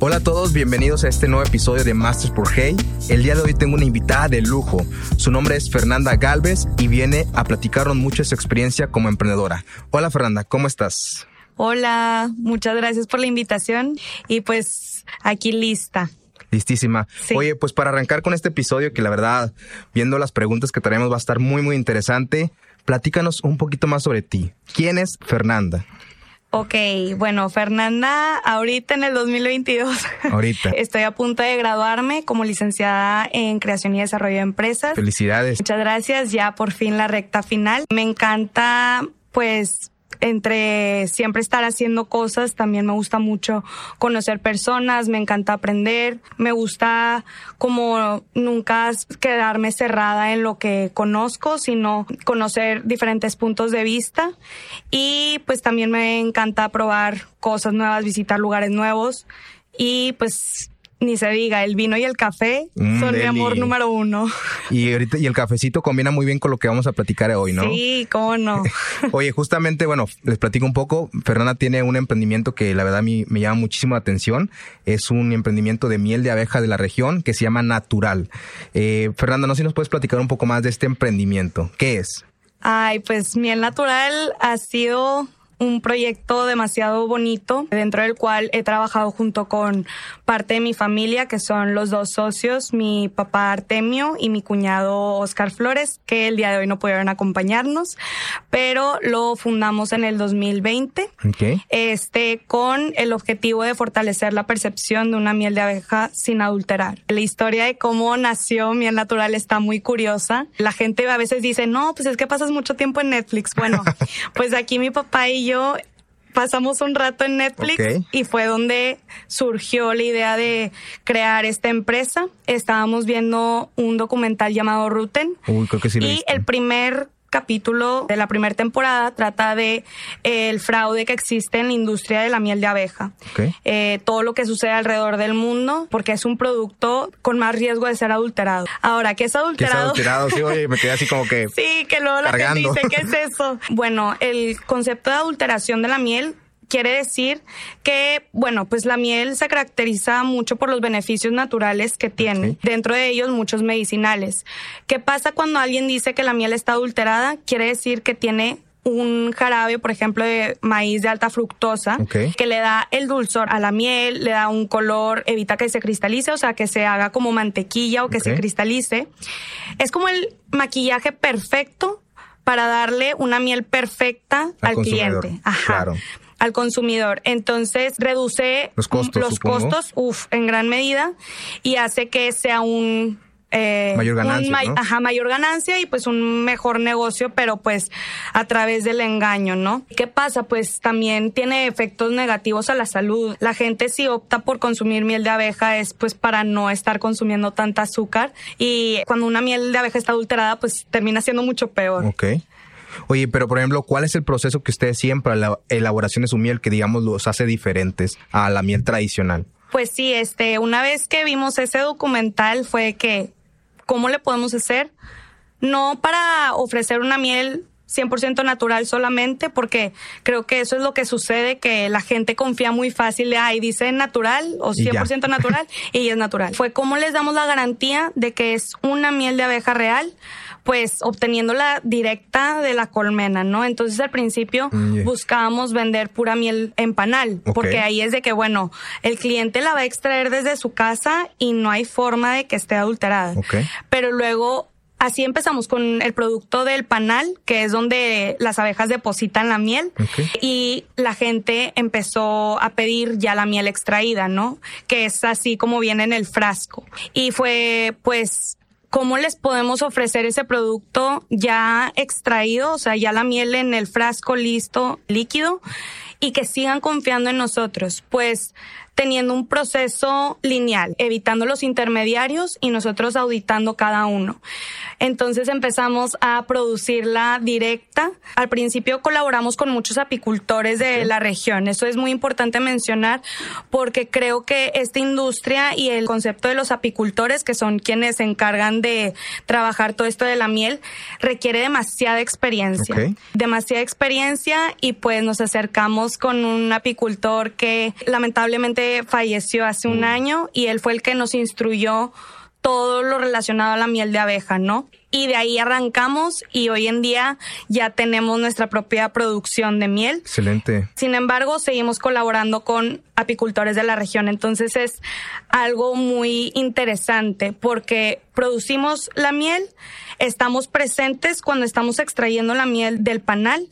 Hola a todos, bienvenidos a este nuevo episodio de Masters por Hey. El día de hoy tengo una invitada de lujo. Su nombre es Fernanda Galvez y viene a platicarnos mucho de su experiencia como emprendedora. Hola Fernanda, ¿cómo estás? Hola, muchas gracias por la invitación y pues aquí lista. Listísima. Oye, pues para arrancar con este episodio, que la verdad, viendo las preguntas que tenemos, va a estar muy, muy interesante. Platícanos un poquito más sobre ti. ¿Quién es Fernanda? Ok, bueno, Fernanda, ahorita en el 2022. Ahorita. Estoy a punto de graduarme como licenciada en creación y desarrollo de empresas. Felicidades. Muchas gracias, ya por fin la recta final. Me encanta, pues, entre siempre estar haciendo cosas, también me gusta mucho conocer personas, me encanta aprender, me gusta como nunca quedarme cerrada en lo que conozco, sino conocer diferentes puntos de vista. Y pues también me encanta probar cosas nuevas, visitar lugares nuevos. Y pues ni se diga, el vino y el café mm, son mi amor número uno. Y ahorita, y el cafecito combina muy bien con lo que vamos a platicar hoy, ¿no? Sí, cómo no. Oye, justamente, bueno, les platico un poco. Fernanda tiene un emprendimiento que la verdad mí me llama muchísimo la atención. Es un emprendimiento de miel de abeja de la región que se llama Natural. Eh, Fernanda, no sé si nos puedes platicar un poco más de este emprendimiento. ¿Qué es? Ay, pues miel natural ha sido un proyecto demasiado bonito dentro del cual he trabajado junto con parte de mi familia, que son los dos socios, mi papá Artemio y mi cuñado Oscar Flores, que el día de hoy no pudieron acompañarnos, pero lo fundamos en el 2020, este, con el objetivo de fortalecer la percepción de una miel de abeja sin adulterar. La historia de cómo nació miel natural está muy curiosa. La gente a veces dice, no, pues es que pasas mucho tiempo en Netflix. Bueno, pues aquí mi papá y yo pasamos un rato en Netflix y fue donde surgió la idea de crear esta empresa. Estábamos viendo un documental llamado Ruten. y el primer capítulo de la primera temporada trata de eh, el fraude que existe en la industria de la miel de abeja. Eh, todo lo que sucede alrededor del mundo, porque es un producto con más riesgo de ser adulterado. Ahora, ¿qué es adulterado? ¿Qué es adulterado? Sí, oye, me quedé así como que. sí, que luego la gente dice, ¿qué es eso? Bueno, el concepto de adulteración de la miel quiere decir que, bueno, pues la miel se caracteriza mucho por los beneficios naturales que tiene, dentro de ellos muchos medicinales. ¿Qué pasa cuando alguien dice que la miel está adulterada? Quiere decir que tiene un jarabe, por ejemplo, de maíz de alta fructosa, que le da el dulzor a la miel, le da un color, evita que se cristalice, o sea, que se haga como mantequilla o que se cristalice. Es como el maquillaje perfecto para darle una miel perfecta al, cliente. Ajá. Claro al consumidor. Entonces reduce los costos, los costos uf, en gran medida y hace que sea un eh, mayor ganancia. Ajá, mayor ganancia y pues un mejor negocio, pero pues a través del engaño, ¿no? ¿Qué pasa? Pues también tiene efectos negativos a la salud. La gente si opta por consumir miel de abeja es pues para no estar consumiendo tanta azúcar y cuando una miel de abeja está adulterada pues termina siendo mucho peor. Ok. Oye, pero por ejemplo, ¿cuál es el proceso que ustedes siempre para la elaboración de su miel que digamos los hace diferentes a la miel tradicional? Pues sí, este, una vez que vimos ese documental fue que, ¿cómo le podemos hacer? No para ofrecer una miel 100% natural solamente, porque creo que eso es lo que sucede, que la gente confía muy fácil de, ay, dice natural o 100% natural y es natural. Fue cómo les damos la garantía de que es una miel de abeja real, pues obteniéndola directa de la colmena, ¿no? Entonces al principio mm, buscábamos vender pura miel en panal, porque ahí es de que, bueno, el cliente la va a extraer desde su casa y no hay forma de que esté adulterada. Pero luego Así empezamos con el producto del panal, que es donde las abejas depositan la miel y la gente empezó a pedir ya la miel extraída, ¿no? Que es así como viene en el frasco. Y fue pues ¿Cómo les podemos ofrecer ese producto ya extraído, o sea, ya la miel en el frasco listo, líquido, y que sigan confiando en nosotros? Pues teniendo un proceso lineal, evitando los intermediarios y nosotros auditando cada uno. Entonces empezamos a producirla directa. Al principio colaboramos con muchos apicultores de la región. Eso es muy importante mencionar porque creo que esta industria y el concepto de los apicultores, que son quienes se encargan de trabajar todo esto de la miel, requiere demasiada experiencia. Demasiada experiencia y pues nos acercamos con un apicultor que lamentablemente lamentablemente falleció hace un año y él fue el que nos instruyó todo lo relacionado a la miel de abeja, ¿no? Y de ahí arrancamos y hoy en día ya tenemos nuestra propia producción de miel. Excelente. Sin embargo, seguimos colaborando con apicultores de la región. Entonces es algo muy interesante porque producimos la miel, estamos presentes cuando estamos extrayendo la miel del panal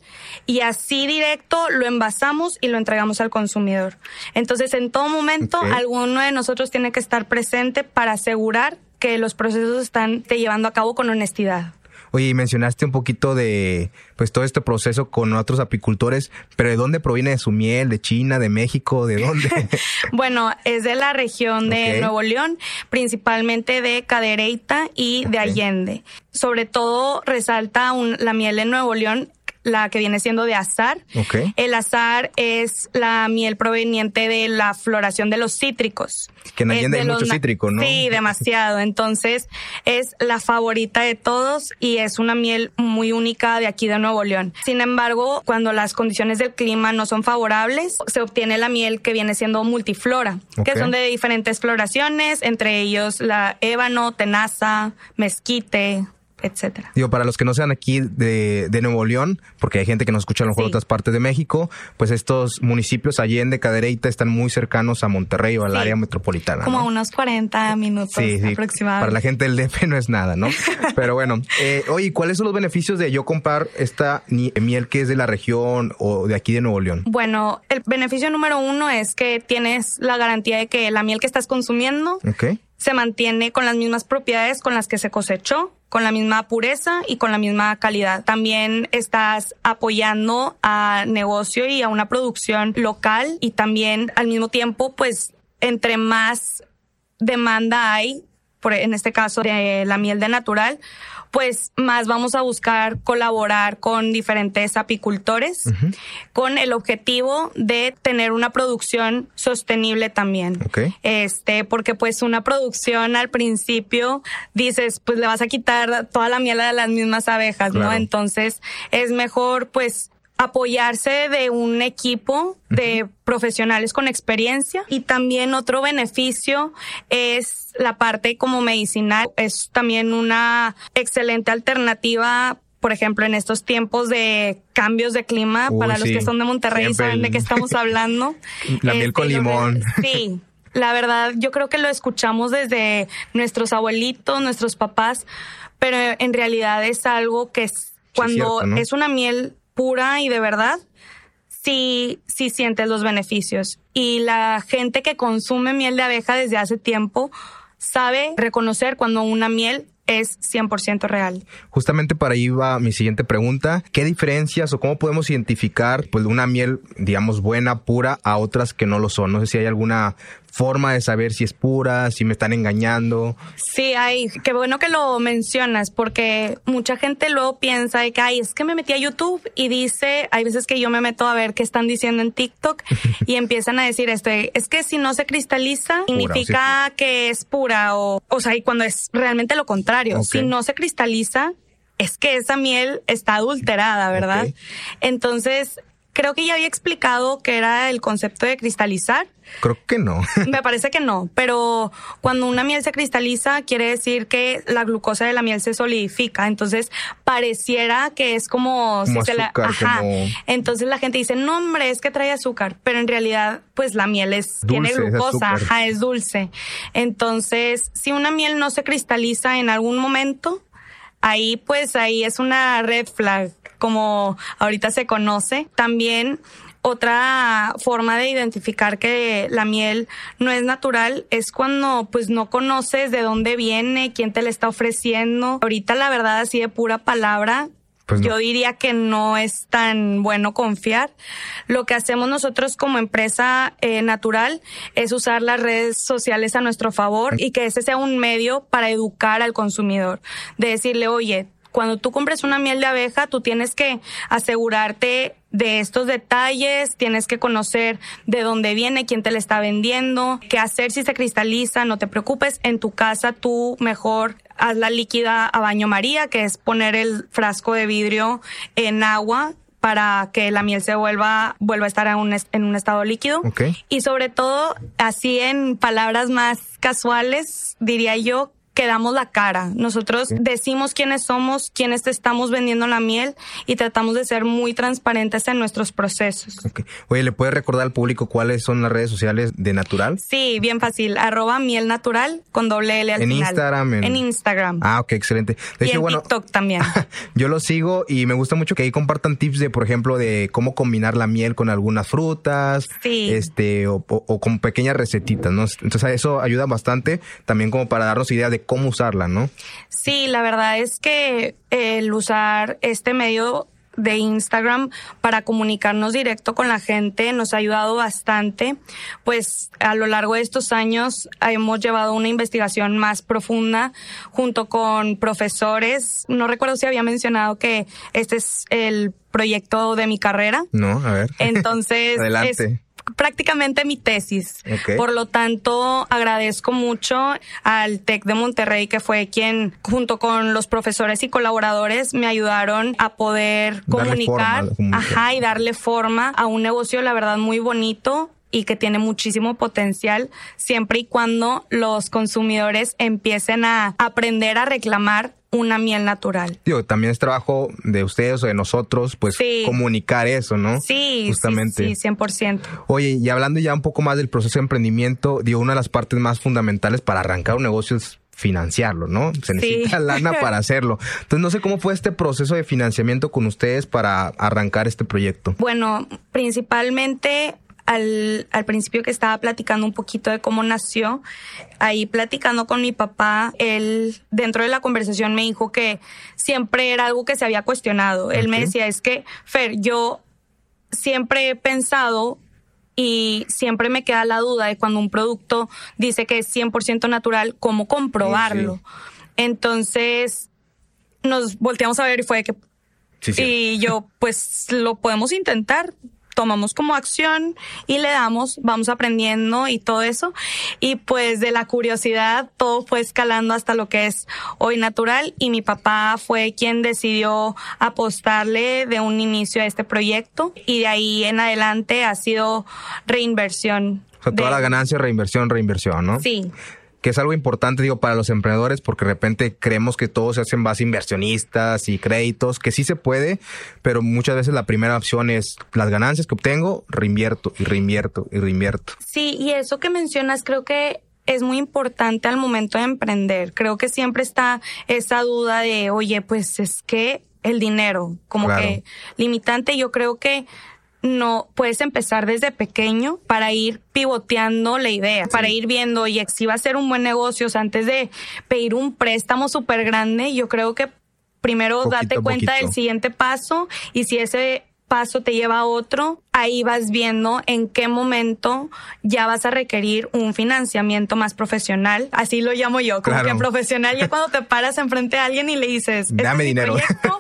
y así directo lo envasamos y lo entregamos al consumidor. Entonces en todo momento alguno de nosotros tiene que estar presente para asegurar que los procesos están llevando a cabo con honestidad. Oye, y mencionaste un poquito de pues todo este proceso con otros apicultores, pero ¿de dónde proviene su miel? ¿De China, de México, de dónde? bueno, es de la región de Nuevo León, principalmente de Cadereyta y de Allende. Sobre todo resalta la miel de Nuevo León la que viene siendo de azar. El azar es la miel proveniente de la floración de los cítricos. Que en Allende hay mucho cítrico, ¿no? Sí, demasiado. Entonces es la favorita de todos y es una miel muy única de aquí de Nuevo León. Sin embargo, cuando las condiciones del clima no son favorables, se obtiene la miel que viene siendo multiflora, que son de diferentes floraciones, entre ellos la ébano, tenaza, mezquite, etcétera. Digo, para los que no sean aquí de, de, Nuevo León, porque hay gente que nos escucha a lo mejor otras partes de México, pues estos municipios Allende, Cadereyta están muy cercanos a Monterrey o al área metropolitana. Como unos 40 minutos sí, aproximadamente. Para la gente del DF no es nada, ¿no? Pero bueno, eh, oye, ¿cuáles son los beneficios de yo comprar esta miel que es de la región o de aquí de Nuevo León? Bueno, el beneficio número uno es que tienes la garantía de que la miel que estás consumiendo okay se mantiene con las mismas propiedades con las que se cosechó, con la misma pureza y con la misma calidad. También estás apoyando a negocio y a una producción local y también al mismo tiempo, pues, entre más demanda hay, por, en este caso de la miel de natural, pues más vamos a buscar colaborar con diferentes apicultores con el objetivo de tener una producción sostenible también. Este, porque pues una producción al principio dices, pues le vas a quitar toda la miel a las mismas abejas, ¿no? Entonces es mejor pues apoyarse de un equipo de profesionales con experiencia y también otro beneficio es la parte como medicinal. Es también una excelente alternativa por ejemplo, en estos tiempos de cambios de clima, para los que son de Monterrey saben de qué estamos hablando. La miel con este, limón. Sí, la verdad, yo creo que lo escuchamos desde nuestros abuelitos, nuestros papás, pero en realidad es algo que es, cuando es una miel pura y de verdad, sí, sí sientes los beneficios. Y la gente que consume miel de abeja desde hace tiempo sabe reconocer cuando una miel es 100% real. Justamente para ahí va mi siguiente pregunta. ¿Qué diferencias o cómo podemos identificar pues una miel, digamos, buena, pura a otras que no lo son? No sé si hay alguna forma de saber si es pura, si me están engañando. Sí, hay, qué bueno que lo mencionas, porque mucha gente luego piensa que, ay, es que me metí a YouTube y dice, hay veces que yo me meto a ver qué están diciendo en TikTok y empiezan a decir esto, es que si no se cristaliza, significa que es pura o, o sea, y cuando es realmente lo contrario, si no se cristaliza, es que esa miel está adulterada, ¿verdad? Entonces, creo que ya había explicado que era el concepto de cristalizar. Creo que no. Me parece que no, pero cuando una miel se cristaliza quiere decir que la glucosa de la miel se solidifica, entonces pareciera que es como, si se la ajá. Entonces la gente dice, "No, hombre, es que trae azúcar", pero en realidad pues la miel es tiene glucosa, es ajá, es dulce. Entonces, si una miel no se cristaliza en algún momento, ahí pues ahí es una red flag como ahorita se conoce. También otra forma de identificar que la miel no es natural es cuando pues no conoces de dónde viene, quién te la está ofreciendo. Ahorita la verdad así de pura palabra, pues Yo diría que no es tan bueno confiar. Lo que hacemos nosotros como empresa eh, natural es usar las redes sociales a nuestro favor y que ese sea un medio para educar al consumidor. De decirle, oye, cuando tú compres una miel de abeja, tú tienes que asegurarte de estos detalles, tienes que conocer de dónde viene, quién te la está vendiendo, qué hacer si se cristaliza, no te preocupes, en tu casa tú mejor haz la líquida a baño María, que es poner el frasco de vidrio en agua para que la miel se vuelva, vuelva a estar en un, en un estado líquido. Y sobre todo, así en palabras más casuales, diría yo que damos la cara. Nosotros decimos quiénes somos, quiénes te estamos vendiendo la miel y tratamos de ser muy transparentes en nuestros procesos. Oye, ¿le puedes recordar al público cuáles son las redes sociales de Natural? Sí, bien fácil. Arroba miel natural con doble L al en Instagram. En... Instagram. Ah, ok, excelente. De y en TikTok también. yo lo sigo y me gusta mucho que ahí compartan tips de, por ejemplo, de cómo combinar la miel con algunas frutas. Sí. Este, o, o con pequeñas recetitas, ¿no? Entonces eso ayuda bastante también como para darnos idea de cómo usarla, ¿no? Sí, la verdad es que el usar este medio de Instagram para comunicarnos directo con la gente nos ha ayudado bastante, pues a lo largo de estos años hemos llevado una investigación más profunda junto con profesores. No recuerdo si había mencionado que este es el proyecto de mi carrera. No, a ver. Entonces, Adelante prácticamente mi tesis. Por lo tanto, agradezco mucho al TEC de Monterrey, que fue quien, junto con los profesores y colaboradores, me ayudaron a poder comunicar, ajá, y darle forma a un negocio, la verdad, muy bonito y que tiene muchísimo potencial siempre y cuando los consumidores empiecen a aprender a reclamar una miel natural. Digo, también es trabajo de ustedes o de nosotros, pues comunicar eso, ¿no? Sí, Justamente. sí, sí, 100%. Oye, y hablando ya un poco más del proceso de emprendimiento, digo, una de las partes más fundamentales para arrancar un negocio es financiarlo, ¿no? Se necesita lana para hacerlo. Entonces, no sé cómo fue este proceso de financiamiento con ustedes para arrancar este proyecto. Bueno, principalmente al, al principio que estaba platicando un poquito de cómo nació, ahí platicando con mi papá, él dentro de la conversación me dijo que siempre era algo que se había cuestionado. Él me decía, es que, Fer, yo siempre he pensado y siempre me queda la duda de cuando un producto dice que es 100% natural, ¿cómo comprobarlo? Entonces nos volteamos a ver y fue que... Y yo, pues lo podemos intentar tomamos como acción y le damos, vamos aprendiendo y todo eso. Y pues de la curiosidad todo fue escalando hasta lo que es hoy natural y mi papá fue quien decidió apostarle de un inicio a este proyecto y de ahí en adelante ha sido reinversión. O sea, toda la ganancia, reinversión, reinversión, ¿no? Sí que es algo importante, digo, para los emprendedores, porque de repente creemos que todo se hace en base a inversionistas y créditos, que sí se puede, pero muchas veces la primera opción es las ganancias que obtengo, reinvierto y reinvierto y reinvierto. Sí, y eso que mencionas creo que es muy importante al momento de emprender. Creo que siempre está esa duda de, oye, pues es que el dinero, como que limitante, yo creo que no puedes empezar desde pequeño para ir pivoteando la idea, para ir viendo, oye, si va a ser un buen negocio, antes de pedir un préstamo súper grande, yo creo que primero date cuenta del siguiente paso y si ese paso te lleva a otro, ahí vas viendo en qué momento ya vas a requerir un financiamiento más profesional. Así lo llamo yo, como que profesional ya cuando te paras enfrente a alguien y le dices, este dame dinero.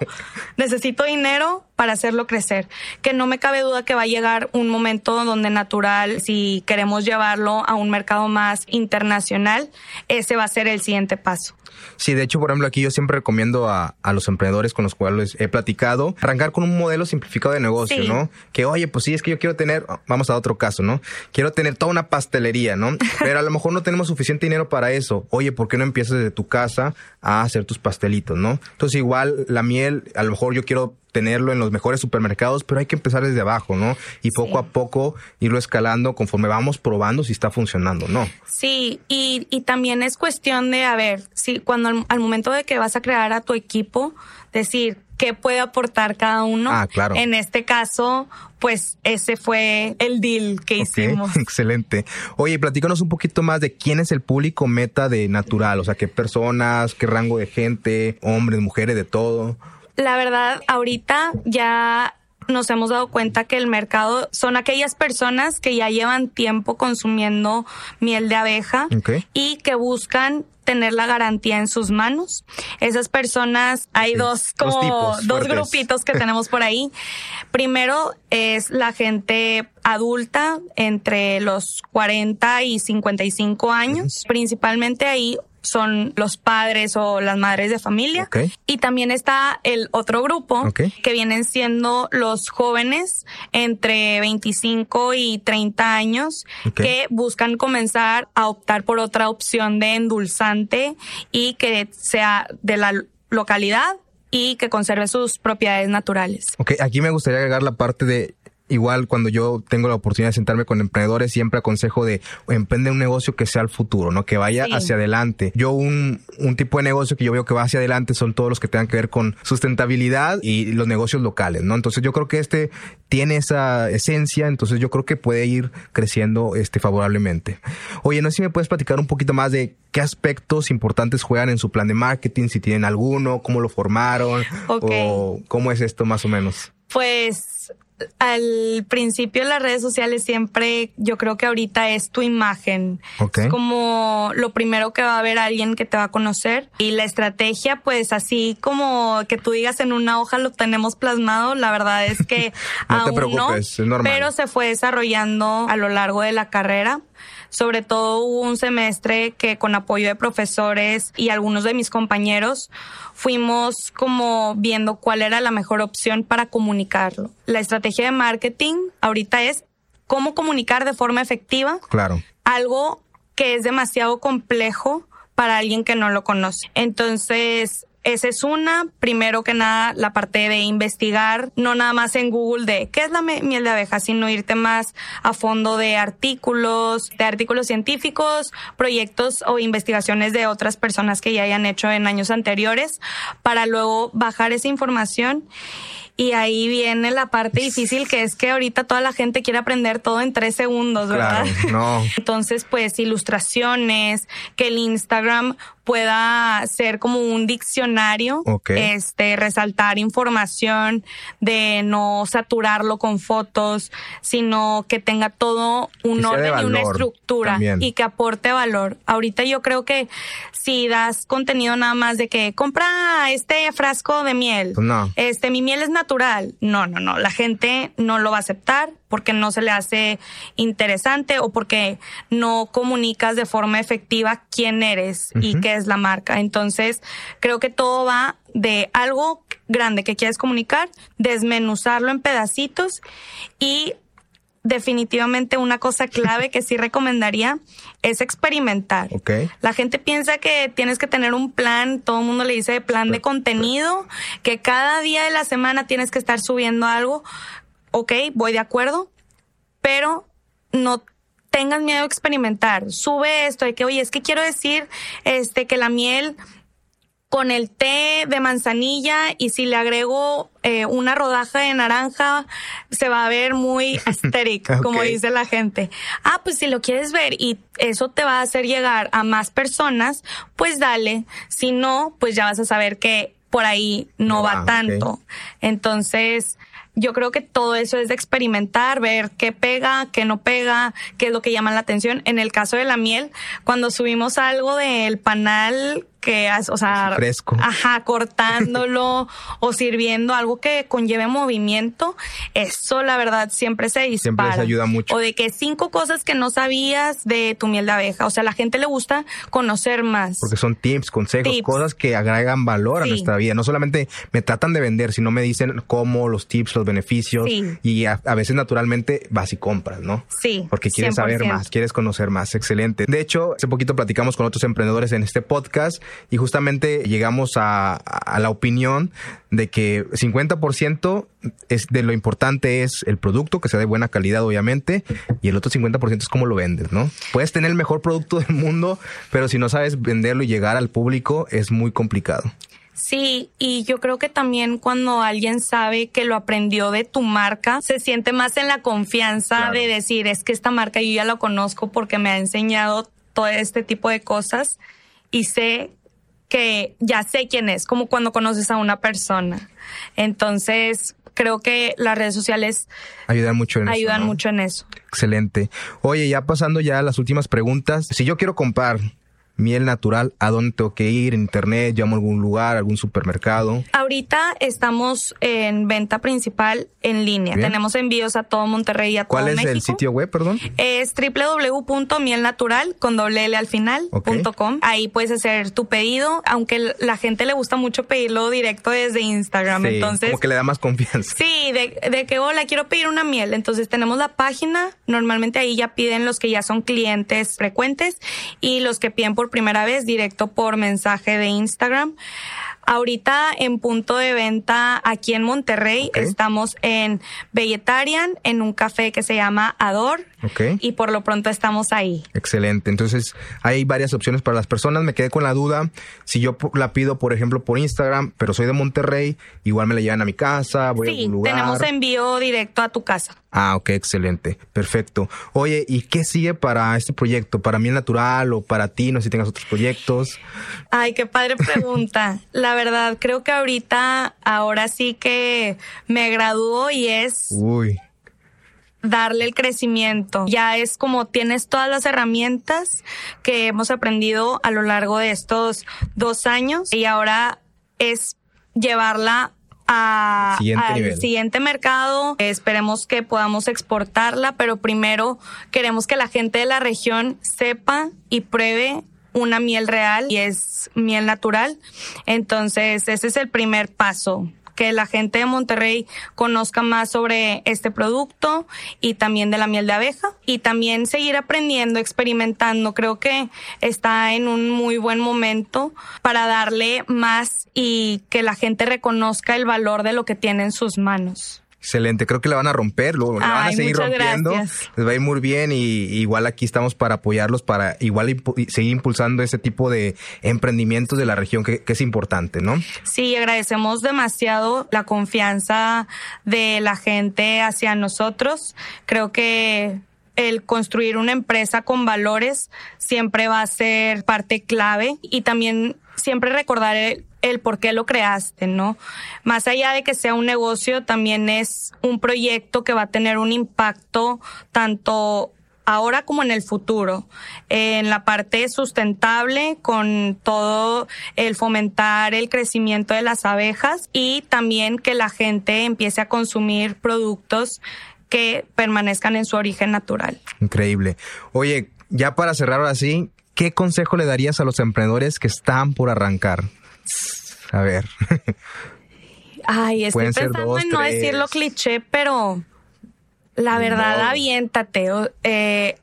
necesito dinero para hacerlo crecer. Que no me cabe duda que va a llegar un momento donde natural, si queremos llevarlo a un mercado más internacional, ese va a ser el siguiente paso. Sí, de hecho, por ejemplo, aquí yo siempre recomiendo a, los emprendedores con los cuales he platicado arrancar con un modelo simplificado de negocio, ¿no? Que, oye, pues sí, es que yo quiero tener, vamos a otro caso, ¿no? Quiero tener toda una pastelería, ¿no? Pero a lo mejor no tenemos suficiente dinero para eso. Oye, ¿por qué no empiezas desde tu casa a hacer tus pastelitos, ¿no? Entonces, igual la miel, a lo mejor yo quiero tenerlo en los mejores supermercados, pero hay que empezar desde abajo, ¿no? Y poco a poco irlo escalando conforme vamos probando si está funcionando, ¿no? Sí, y, y también es cuestión de, a ver, si cuando al, momento de que vas a crear a tu equipo, decir, qué puede aportar cada uno. Ah, claro. En este caso, pues ese fue el deal que hicimos. Excelente. Oye, platícanos un poquito más de quién es el público meta de Natural, o sea, qué personas, qué rango de gente, hombres, mujeres, de todo. La verdad, ahorita ya nos hemos dado cuenta que el mercado son aquellas personas que ya llevan tiempo consumiendo miel de abeja y que buscan tener la garantía en sus manos. Esas personas, hay dos como dos grupitos que tenemos por ahí. Primero es la gente adulta entre los 40 y 55 años. Principalmente ahí son los padres o las madres de familia. Y también está el otro grupo que vienen siendo los jóvenes entre 25 y 30 años que buscan comenzar a optar por otra opción de endulzante y que sea de la localidad y que conserve sus propiedades naturales. Ok, aquí me gustaría agregar la parte de igual cuando yo tengo la oportunidad de sentarme con emprendedores, siempre aconsejo de emprende un negocio que sea el futuro, ¿no? Que vaya hacia adelante. Yo un, un tipo de negocio que yo veo que va hacia adelante son todos los que tengan que ver con sustentabilidad y los negocios locales, ¿no? Entonces yo creo que este tiene esa esencia, entonces yo creo que puede ir creciendo este favorablemente. Oye, no sé si me puedes platicar un poquito más de qué aspectos importantes juegan en su plan de marketing, si tienen alguno, cómo lo formaron o cómo es esto más o menos. Pues al principio las redes sociales siempre, yo creo que ahorita es tu imagen. Es como lo primero que va a ver alguien que te va a conocer. Y la estrategia, pues así como que tú digas en una hoja lo tenemos plasmado, la verdad es que no aún te preocupes, es normal. Pero se fue desarrollando a lo largo de la carrera. Sobre todo hubo un semestre que con apoyo de profesores y algunos de mis compañeros fuimos como viendo cuál era la mejor opción para comunicarlo. La estrategia de marketing ahorita es cómo comunicar de forma efectiva. Claro. Algo que es demasiado complejo para alguien que no lo conoce. Entonces, esa es una, primero que nada, la parte de investigar, no nada más en Google de qué es la miel de abeja, sino irte más a fondo de artículos, de artículos científicos, proyectos o investigaciones de otras personas que ya hayan hecho en años anteriores, para luego bajar esa información y ahí viene la parte difícil que es que ahorita toda la gente quiere aprender todo en tres segundos, ¿verdad? no. Entonces, pues ilustraciones, que el Instagram pueda ser como un diccionario, este, resaltar información, de no saturarlo con fotos, sino que tenga todo un orden y una estructura y que aporte valor. Ahorita yo creo que si das contenido nada más de que compra este frasco de miel, no. este, mi miel es natural. No, no, no. La gente no lo va a aceptar porque no se le hace interesante o porque no comunicas de forma efectiva quién eres y qué es la marca. Entonces, creo que todo va de algo grande que quieres comunicar, desmenuzarlo en pedacitos y definitivamente una cosa clave que sí recomendaría es experimentar. La gente piensa que tienes que tener un plan, todo el mundo le dice plan de contenido, que cada día de la semana tienes que estar subiendo algo ok, voy de acuerdo, pero no tengas miedo a experimentar. Sube esto de que, oye, es que quiero decir este que la miel con el té de manzanilla y si le agrego eh, una rodaja de naranja se va a ver muy aesthetic, como dice la gente. Ah, pues si lo quieres ver y eso te va a hacer llegar a más personas, pues dale. Si no, pues ya vas a saber que por ahí no, va, tanto. Entonces, yo creo que todo eso es de experimentar, ver qué pega, qué no pega, qué es lo que llama la atención. En el caso de la miel, cuando subimos algo del panal que, o sea, fresco. Ajá, cortándolo o sirviendo algo que conlleve movimiento, eso la verdad siempre se dispara. Siempre se ayuda mucho. O de que cinco cosas que no sabías de tu miel de abeja, o sea, a la gente le gusta conocer más. Porque son tips, consejos, cosas que agregan valor a nuestra vida. No solamente me tratan de vender, sino me dicen cómo, los tips, los beneficios. Y a, veces naturalmente vas y compras, ¿no? Sí. Porque quieres saber más, quieres conocer más. Excelente. De hecho, hace poquito platicamos con otros emprendedores en este podcast y justamente llegamos a, la opinión de que 50% es de lo importante es el producto, que sea de buena calidad, obviamente, y el otro 50% es cómo lo vendes, ¿no? Puedes tener el mejor producto del mundo, pero si no sabes venderlo y llegar al público, es muy complicado. Sí, y yo creo que también cuando alguien sabe que lo aprendió de tu marca, se siente más en la confianza de decir, es que esta marca yo ya la conozco porque me ha enseñado todo este tipo de cosas y sé que ya sé quién es, como cuando conoces a una persona. Entonces, creo que las redes sociales ayudan mucho en ayudan mucho en eso. Excelente. Oye, ya pasando ya a las últimas preguntas, si yo quiero comprar miel natural, ¿a dónde tengo que ir? ¿En internet? ¿Llamo a algún lugar, algún supermercado? Ahorita estamos en venta principal en línea. Tenemos envíos a todo Monterrey y a todo México. ¿Cuál es el sitio web, perdón? Es www.mielnatural con doble L al final, Ahí puedes hacer tu pedido, aunque la gente le gusta mucho pedirlo directo desde Instagram. entonces, como que le da más confianza. Sí, de, de que, hola, quiero pedir una miel. Entonces tenemos la página, normalmente ahí ya piden los que ya son clientes frecuentes y los que piden por primera vez directo por mensaje de Instagram. Ahorita en punto de venta aquí en Monterrey estamos en Vegetarian, en un café que se llama Ador. Y por lo pronto estamos ahí. Excelente. Entonces hay varias opciones para las personas. Me quedé con la duda. Si yo la pido, por ejemplo, por Instagram, pero soy de Monterrey, igual me la llevan a mi casa, voy a algún lugar. Tenemos envío directo a tu casa. Ah, ok, excelente. Perfecto. Oye, ¿y qué sigue para este proyecto? ¿Para mí natural o para ti? No sé si tengas otros proyectos. Ay, qué padre pregunta. la verdad, creo que ahorita, ahora sí que me graduó y es. Uy darle el crecimiento. Ya es como tienes todas las herramientas que hemos aprendido a lo largo de estos dos años y ahora es llevarla a, al siguiente mercado. Esperemos que podamos exportarla, pero primero queremos que la gente de la región sepa y pruebe una miel real y es miel natural. Entonces, ese es el primer paso que la gente de Monterrey conozca más sobre este producto y también de la miel de abeja y también seguir aprendiendo, experimentando. Creo que está en un muy buen momento para darle más y que la gente reconozca el valor de lo que tiene en sus manos. Excelente, creo que la van a romper, lo, la van a seguir rompiendo, les va a ir muy bien y, igual aquí estamos para apoyarlos, para igual seguir impulsando ese tipo de emprendimientos de la región que, que, es importante, ¿no? Sí, agradecemos demasiado la confianza de la gente hacia nosotros. Creo que el construir una empresa con valores siempre va a ser parte clave y también siempre recordar el, el por qué lo creaste, ¿no? Más allá de que sea un negocio, también es un proyecto que va a tener un impacto tanto ahora como en el futuro, en la parte sustentable con todo el fomentar el crecimiento de las abejas y también que la gente empiece a consumir productos que permanezcan en su origen natural. Increíble. Oye, ya para cerrar ahora sí, ¿qué consejo le darías a los emprendedores que están por arrancar? A ver. Ay, estoy pensando en no decirlo cliché, pero la verdad, aviéntate. Eh,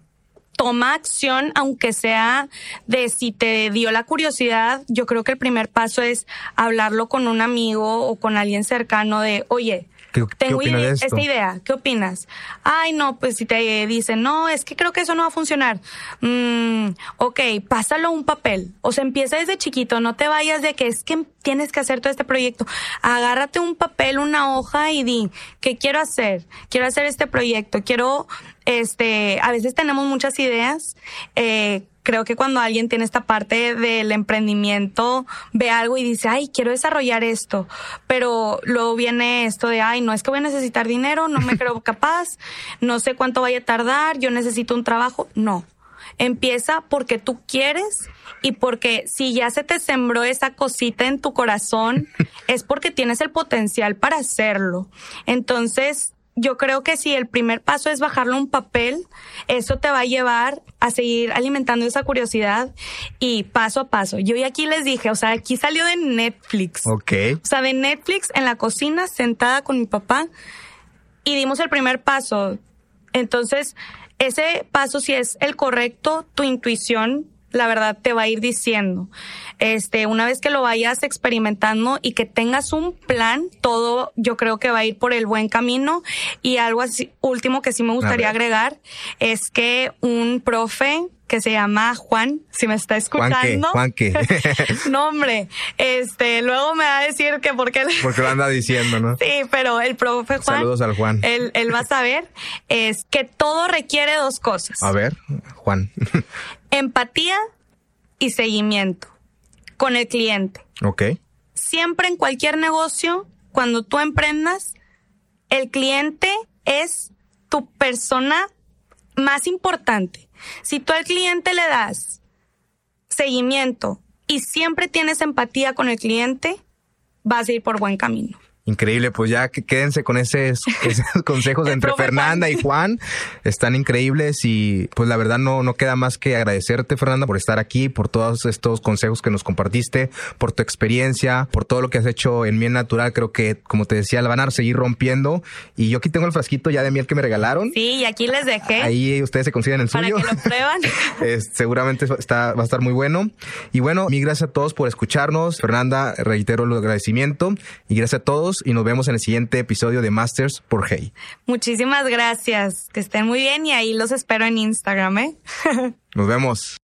toma acción, aunque sea de si te dio la curiosidad. Yo creo que el primer paso es hablarlo con un amigo o con alguien cercano de, oye, tengo esta idea, ¿qué opinas? Ay, no, pues si te dicen, no, es que creo que eso no va a funcionar. Mm, ok, pásalo un papel. O sea, empieza desde chiquito, no te vayas de que es que tienes que hacer todo este proyecto. Agárrate un papel, una hoja y di, ¿qué quiero hacer? Quiero hacer este proyecto, quiero, este, a veces tenemos muchas ideas, eh, creo que cuando alguien tiene esta parte del emprendimiento, ve algo y dice, ay, quiero desarrollar esto, pero luego viene esto de, ay, no es que voy a necesitar dinero, no me creo capaz, no sé cuánto vaya a tardar, yo necesito un trabajo. No. Empieza porque tú quieres y porque si ya se te sembró esa cosita en tu corazón, es porque tienes el potencial para hacerlo. Entonces, yo creo que si el primer paso es bajarlo a un papel, eso te va a llevar a seguir alimentando esa curiosidad y paso a paso. Yo y aquí les dije, o sea, aquí salió de Netflix. Ok. O sea, de Netflix en la cocina, sentada con mi papá y dimos el primer paso. Entonces, ese paso, si es el correcto, tu intuición la verdad te va a ir diciendo. Este, una vez que lo vayas experimentando y que tengas un plan, todo yo creo que va a ir por el buen camino. Y algo así, último que sí me gustaría agregar es que un profe que se llama Juan, si me está escuchando. Juan qué, no, hombre, este, luego me va a decir que por qué. Porque lo anda diciendo, ¿no? Sí, pero el profe Juan. Saludos al Juan. Él, él va a saber, es que todo requiere dos cosas. A ver, Juan. Empatía y seguimiento con el cliente. Ok. Siempre en cualquier negocio, cuando tú emprendas, el cliente es tu persona más importante. Si tú al cliente le das seguimiento y siempre tienes empatía con el cliente, vas a ir por buen camino. Increíble, pues ya que quédense con esos, consejos entre Fernanda y Juan. Están increíbles y pues la verdad no, no queda más que agradecerte, Fernanda, por estar aquí, por todos estos consejos que nos compartiste, por tu experiencia, por todo lo que has hecho en miel natural. Creo que, como te decía, la van a seguir rompiendo. Y yo aquí tengo el frasquito ya de miel que me regalaron. Sí, y aquí les dejé. Ahí ustedes se consiguen el suyo. Para que lo prueban. seguramente está, va a estar muy bueno. Y bueno, mi gracias a todos por escucharnos. Fernanda, reitero el agradecimiento y gracias a todos y nos vemos en el siguiente episodio de Masters por Hey. Muchísimas gracias. Que estén muy bien y ahí los espero en Instagram, ¿eh? nos vemos.